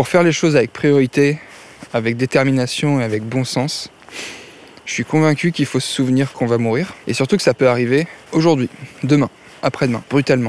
Pour faire les choses avec priorité, avec détermination et avec bon sens, je suis convaincu qu'il faut se souvenir qu'on va mourir et surtout que ça peut arriver aujourd'hui, demain, après-demain, brutalement.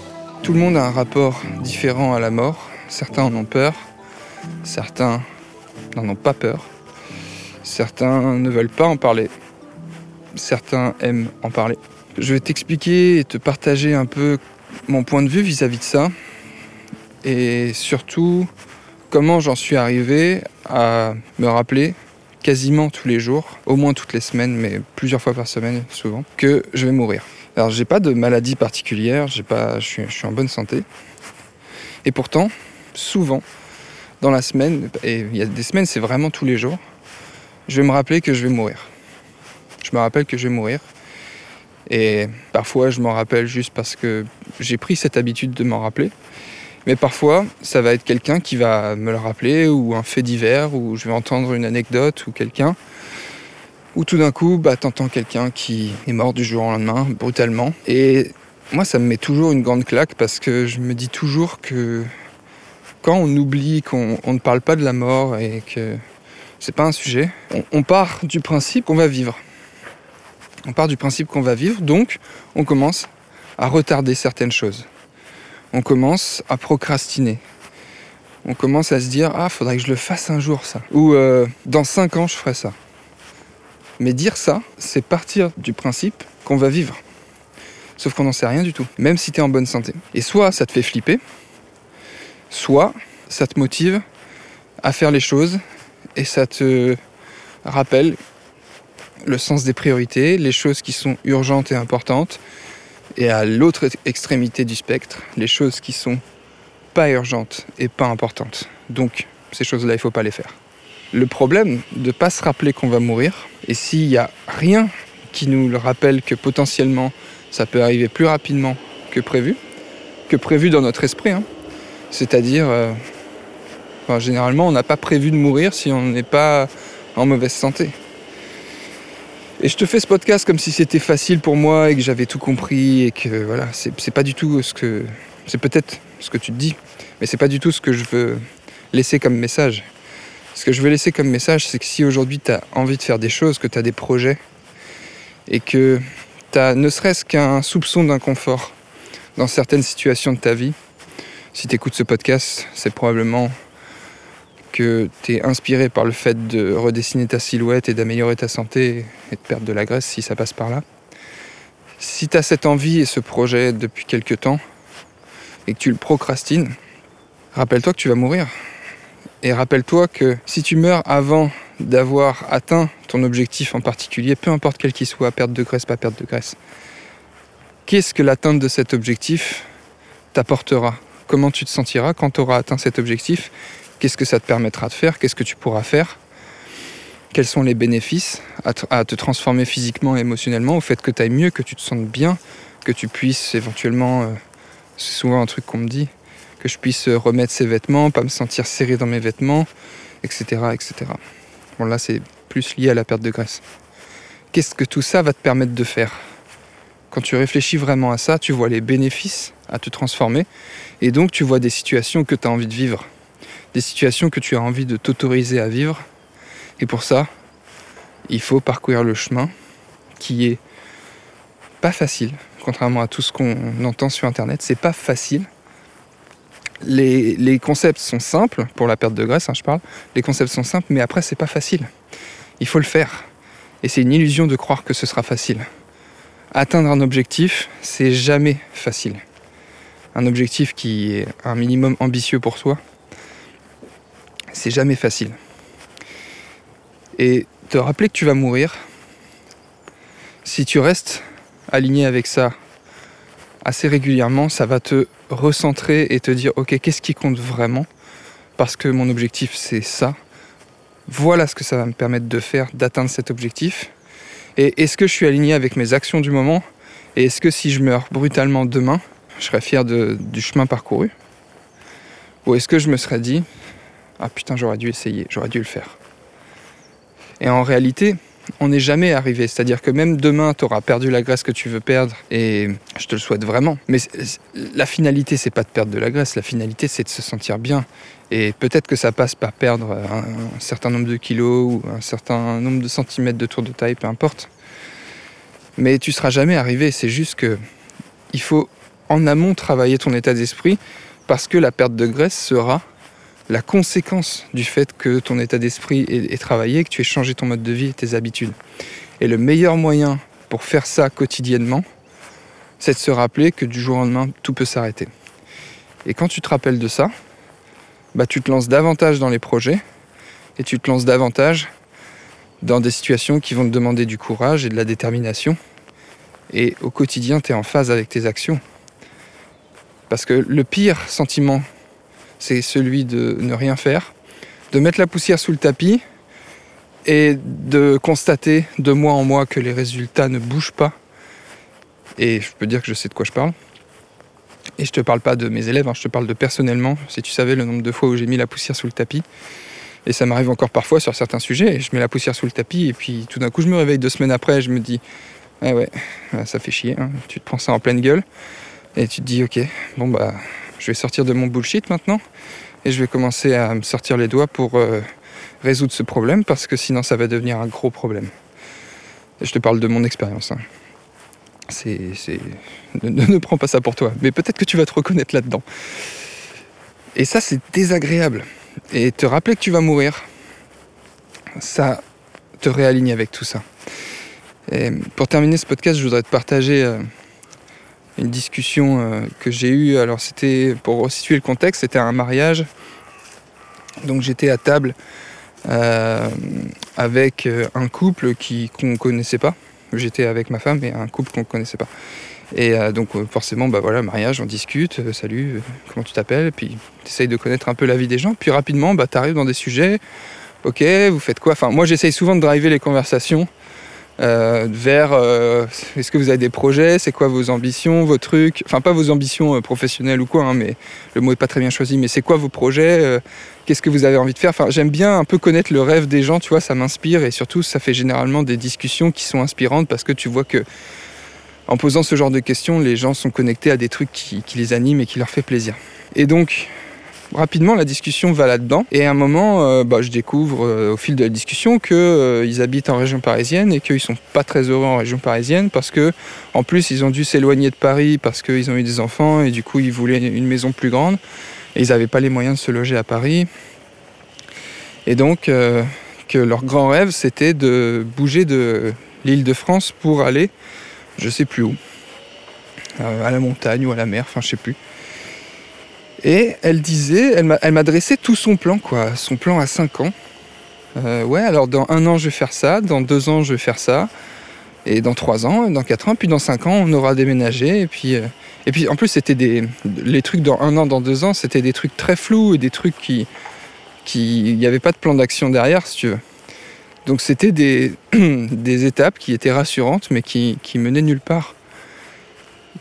Tout le monde a un rapport différent à la mort. Certains en ont peur, certains n'en ont pas peur, certains ne veulent pas en parler, certains aiment en parler. Je vais t'expliquer et te partager un peu mon point de vue vis-à-vis de ça et surtout comment j'en suis arrivé à me rappeler quasiment tous les jours, au moins toutes les semaines, mais plusieurs fois par semaine souvent, que je vais mourir. Alors j'ai pas de maladie particulière, je suis, je suis en bonne santé. Et pourtant, souvent, dans la semaine, et il y a des semaines, c'est vraiment tous les jours, je vais me rappeler que je vais mourir. Je me rappelle que je vais mourir. Et parfois, je m'en rappelle juste parce que j'ai pris cette habitude de m'en rappeler. Mais parfois, ça va être quelqu'un qui va me le rappeler, ou un fait divers, ou je vais entendre une anecdote, ou quelqu'un. Ou tout d'un coup, bah, t'entends quelqu'un qui est mort du jour au lendemain, brutalement. Et moi, ça me met toujours une grande claque parce que je me dis toujours que quand on oublie qu'on on ne parle pas de la mort et que c'est pas un sujet, on, part du principe qu'on va vivre. On part du principe qu'on va vivre, donc on commence à retarder certaines choses. On commence à procrastiner. On commence à se dire ah faudrait que je le fasse un jour ça. Ou euh, dans cinq ans je ferai ça. Mais dire ça, c'est partir du principe qu'on va vivre. Sauf qu'on n'en sait rien du tout, même si tu es en bonne santé. Et soit ça te fait flipper, soit ça te motive à faire les choses et ça te rappelle le sens des priorités, les choses qui sont urgentes et importantes, et à l'autre extrémité du spectre, les choses qui sont pas urgentes et pas importantes. Donc ces choses-là, il faut pas les faire. Le problème de ne pas se rappeler qu'on va mourir, et s'il n'y a rien qui nous le rappelle que potentiellement ça peut arriver plus rapidement que prévu, que prévu dans notre esprit, hein, c'est-à-dire, euh, généralement, on n'a pas prévu de mourir si on n'est pas en mauvaise santé. Et je te fais ce podcast comme si c'était facile pour moi et que j'avais tout compris et que voilà, c'est pas du tout ce que. C'est peut-être ce que tu te dis, mais c'est pas du tout ce que je veux laisser comme message. Ce que je veux laisser comme message, c'est que si aujourd'hui tu as envie de faire des choses, que tu as des projets et que tu as ne serait-ce qu'un soupçon d'inconfort dans certaines situations de ta vie, si tu écoutes ce podcast, c'est probablement que tu es inspiré par le fait de redessiner ta silhouette et d'améliorer ta santé et de perdre de la graisse si ça passe par là. Si tu as cette envie et ce projet depuis quelque temps et que tu le procrastines, rappelle-toi que tu vas mourir. Et rappelle-toi que si tu meurs avant d'avoir atteint ton objectif en particulier, peu importe quel qu'il soit, perte de graisse, pas perte de graisse, qu'est-ce que l'atteinte de cet objectif t'apportera? Comment tu te sentiras quand tu auras atteint cet objectif? Qu'est-ce que ça te permettra de faire? Qu'est-ce que tu pourras faire? Quels sont les bénéfices à te, transformer physiquement et émotionnellement au fait que tu ailles mieux, que tu te sentes bien, que tu puisses éventuellement, euh, c'est souvent un truc qu'on me dit, que je puisse remettre ces vêtements, pas me sentir serré dans mes vêtements, etc. etc. Bon là c'est plus lié à la perte de graisse. Qu'est-ce que tout ça va te permettre de faire? Quand tu réfléchis vraiment à ça, tu vois les bénéfices à te transformer et donc tu vois des situations que tu as envie de vivre des situations que tu as envie de t'autoriser à vivre. Et pour ça, il faut parcourir le chemin qui est pas facile, contrairement à tout ce qu'on entend sur Internet. C'est pas facile. Les, concepts sont simples, pour la perte de graisse, hein, je parle. Les concepts sont simples, mais après, c'est pas facile. Il faut le faire. Et c'est une illusion de croire que ce sera facile. Atteindre un objectif, c'est jamais facile. Un objectif qui est un minimum ambitieux pour soi, c'est jamais facile. Et te rappeler que tu vas mourir, si tu restes aligné avec ça assez régulièrement, ça va te recentrer et te dire ok qu'est-ce qui compte vraiment? Parce que mon objectif c'est ça. Voilà ce que ça va me permettre de faire, d'atteindre cet objectif. Et est-ce que je suis aligné avec mes actions du moment? Et est-ce que si je meurs brutalement demain, je serais fier du chemin parcouru? Ou est-ce que je me serais dit, ah putain, j'aurais dû essayer, j'aurais dû le faire? Et en réalité, on n'est jamais arrivé. C'est-à-dire que même demain, tu auras perdu la graisse que tu veux perdre, et je te le souhaite vraiment. Mais la finalité, c'est pas de perdre de la graisse, la finalité, c'est de se sentir bien. Et peut-être que ça passe par perdre un, certain nombre de kilos ou un certain nombre de centimètres de tour de taille, peu importe. Mais tu seras jamais arrivé. C'est juste que il faut en amont travailler ton état d'esprit parce que la perte de graisse sera la conséquence du fait que ton état d'esprit est, travaillé, que tu aies changé ton mode de vie et tes habitudes. Et le meilleur moyen pour faire ça quotidiennement, c'est de se rappeler que du jour au lendemain, tout peut s'arrêter. Et quand tu te rappelles de ça, bah, tu te lances davantage dans les projets et tu te lances davantage dans des situations qui vont te demander du courage et de la détermination. Et au quotidien, tu es en phase avec tes actions. Parce que le pire sentiment c'est celui de ne rien faire, de mettre la poussière sous le tapis et de constater de mois en mois que les résultats ne bougent pas. Et je peux dire que je sais de quoi je parle. Et je te parle pas de mes élèves, hein, je te parle de personnellement, si tu savais le nombre de fois où j'ai mis la poussière sous le tapis. Et ça m'arrive encore parfois sur certains sujets, et je mets la poussière sous le tapis, et puis tout d'un coup je me réveille deux semaines après, et je me dis, ah ouais, ça fait chier, hein. tu te prends ça en pleine gueule, et tu te dis, ok, bon bah je vais sortir de mon bullshit maintenant et je vais commencer à me sortir les doigts pour euh, résoudre ce problème parce que sinon ça va devenir un gros problème. Je te parle de mon expérience. Hein. Ne, prends pas ça pour toi, mais peut-être que tu vas te reconnaître là-dedans. Et ça, c'est désagréable. Et te rappeler que tu vas mourir, ça te réaligne avec tout ça. Pour terminer ce podcast, je voudrais te partager euh, une discussion euh, que j'ai eue. Alors c'était, pour situer le contexte, c'était un mariage. Donc j'étais à table euh, avec euh, un couple qui, qu'on ne connaissait pas. J'étais avec ma femme et un couple qu'on ne connaissait pas. Et donc forcément, bah voilà, mariage, on discute, salut, comment tu t'appelles, puis tu essayes de connaître un peu la vie des gens, puis rapidement, bah, tu arrives dans des sujets, ok, vous faites quoi? Enfin, moi j'essaye souvent de driver les conversations euh, vers euh, est-ce que vous avez des projets, c'est quoi vos ambitions, vos trucs, enfin pas vos ambitions euh, professionnelles ou quoi, hein, mais le mot est pas très bien choisi, mais c'est quoi vos projets, qu'est-ce que vous avez envie de faire? Enfin, j'aime bien un peu connaître le rêve des gens, tu vois, ça m'inspire et surtout ça fait généralement des discussions qui sont inspirantes parce que tu vois que en posant ce genre de questions, les gens sont connectés à des trucs qui, qui les animent et qui leur fait plaisir. Et donc, rapidement, la discussion va là-dedans. Et à un moment, euh, bah, je découvre euh, au fil de la discussion qu'ils euh, habitent en région parisienne et qu'ils sont pas très heureux en région parisienne parce que, en plus, ils ont dû s'éloigner de Paris parce qu'ils ont eu des enfants et du coup, ils voulaient une maison plus grande et ils n'avaient pas les moyens de se loger à Paris. Et donc, que leur grand rêve, c'était de bouger de l'île de France pour aller, je sais plus où, à la montagne ou à la mer, enfin, je sais plus. Et elle disait, elle m'a tout son plan, quoi, son plan à 5 ans. Euh, ouais, alors dans un an je vais faire ça, dans deux ans je vais faire ça, et dans trois ans, dans quatre ans, puis dans cinq ans on aura déménagé, et puis, euh, et puis en plus c'était des, les trucs dans un an, dans deux ans, c'était des trucs très flous et des trucs qui, qui, il n'y avait pas de plan d'action derrière, si tu veux. Donc c'était des, des étapes qui étaient rassurantes, mais qui, qui menaient nulle part.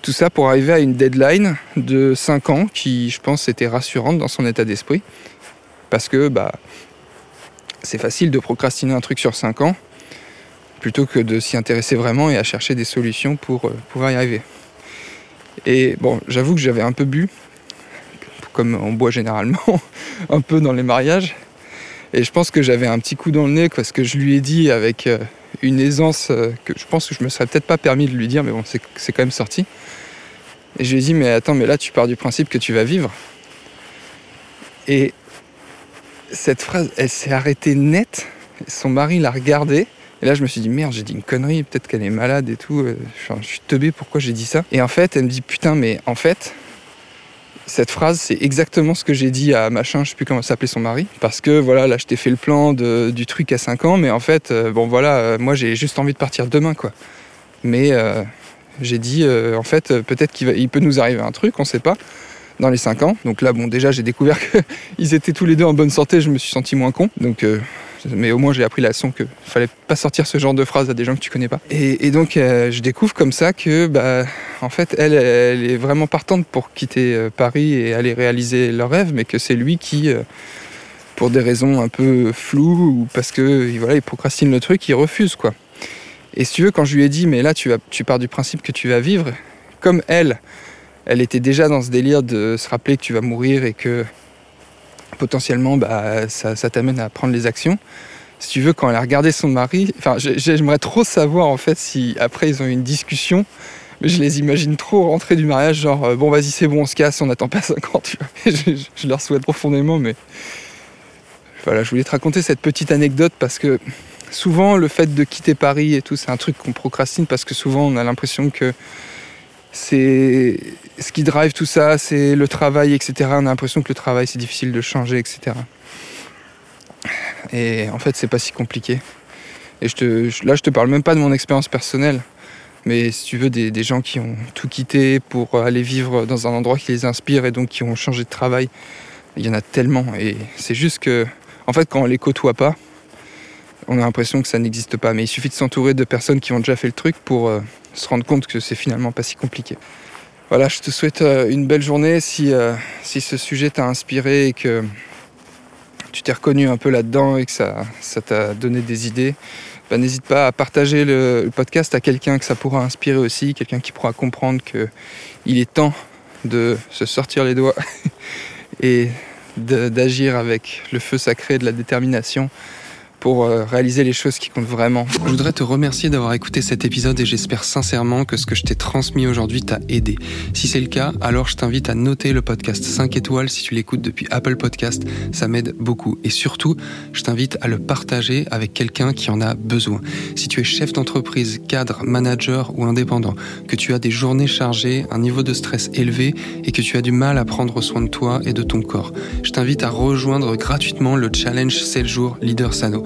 Tout ça pour arriver à une deadline de 5 ans qui, je pense, était rassurante dans son état d'esprit. Parce que bah, c'est facile de procrastiner un truc sur 5 ans plutôt que de s'y intéresser vraiment et à chercher des solutions pour euh, pouvoir y arriver. Et bon, j'avoue que j'avais un peu bu, comme on boit généralement, un peu dans les mariages. Et je pense que j'avais un petit coup dans le nez parce que je lui ai dit avec euh, une aisance euh, que je pense que je me serais peut-être pas permis de lui dire, mais bon, c'est quand même sorti. Et je lui ai dit, mais attends, mais là tu pars du principe que tu vas vivre. Et cette phrase, elle s'est arrêtée nette. Son mari l'a regardée. Et là, je me suis dit, merde, j'ai dit une connerie, peut-être qu'elle est malade et tout. Euh, je suis teubé, pourquoi j'ai dit ça Et en fait, elle me dit, putain, mais en fait, cette phrase, c'est exactement ce que j'ai dit à machin, je sais plus comment s'appelait son mari. Parce que voilà, là, je t'ai fait le plan du truc à 5 ans, mais en fait, euh, bon voilà, euh, moi j'ai juste envie de partir demain, quoi. Mais j'ai dit, en fait, peut-être qu'il peut nous arriver un truc, on sait pas. dans les 5 ans. Donc là, bon, déjà, j'ai découvert qu'ils étaient tous les deux en bonne santé, je me suis senti moins con. Donc, euh, mais au moins, j'ai appris la leçon qu'il fallait pas sortir ce genre de phrase à des gens que tu connais pas. Et, donc, euh, je découvre comme ça que, bah, en fait, elle, elle est vraiment partante pour quitter euh, Paris et aller réaliser leur rêve, mais que c'est lui qui, pour des raisons un peu floues ou parce que, voilà, il procrastine le truc, il refuse, quoi. Et si tu veux, quand je lui ai dit, mais là, tu, vas, tu pars du principe que tu vas vivre, comme elle, elle était déjà dans ce délire de se rappeler que tu vas mourir et que potentiellement bah, ça, t'amène à prendre les actions. Si tu veux, quand elle a regardé son mari, j'aimerais trop savoir en fait si après ils ont eu une discussion, mais je les imagine trop rentrer du mariage, genre euh, bon vas-y c'est bon on se casse, on n'attend pas 5 ans. Je, je, leur souhaite profondément, mais voilà, je voulais te raconter cette petite anecdote parce que souvent le fait de quitter Paris et tout, c'est un truc qu'on procrastine parce que souvent on a l'impression que c'est ce qui drive tout ça, c'est le travail, etc. On a l'impression que le travail c'est difficile de changer, etc. Et en fait, c'est pas si compliqué. Et je là, je te parle même pas de mon expérience personnelle, mais si tu veux, des, des, gens qui ont tout quitté pour aller vivre dans un endroit qui les inspire et donc qui ont changé de travail, il y en a tellement. Et c'est juste que, en fait, quand on les côtoie pas, on a l'impression que ça n'existe pas. Mais il suffit de s'entourer de personnes qui ont déjà fait le truc pour euh, se rendre compte que c'est finalement pas si compliqué. Voilà, je te souhaite euh, une belle journée. Si, euh, si ce sujet t'a inspiré et que tu t'es reconnu un peu là-dedans et que ça, t'a donné des idées, bah, n'hésite pas à partager le, podcast à quelqu'un que ça pourra inspirer aussi, quelqu'un qui pourra comprendre qu'il est temps de se sortir les doigts et d'agir avec le feu sacré de la détermination pour euh, réaliser les choses qui comptent vraiment. Je voudrais te remercier d'avoir écouté cet épisode et j'espère sincèrement que ce que je t'ai transmis aujourd'hui t'a aidé. Si c'est le cas, alors je t'invite à noter le podcast 5 étoiles si tu l'écoutes depuis Apple Podcast, ça m'aide beaucoup. Et surtout, je t'invite à le partager avec quelqu'un qui en a besoin. Si tu es chef d'entreprise, cadre, manager ou indépendant, que tu as des journées chargées, un niveau de stress élevé et que tu as du mal à prendre soin de toi et de ton corps, je t'invite à rejoindre gratuitement le challenge 7 jours Leader Sano.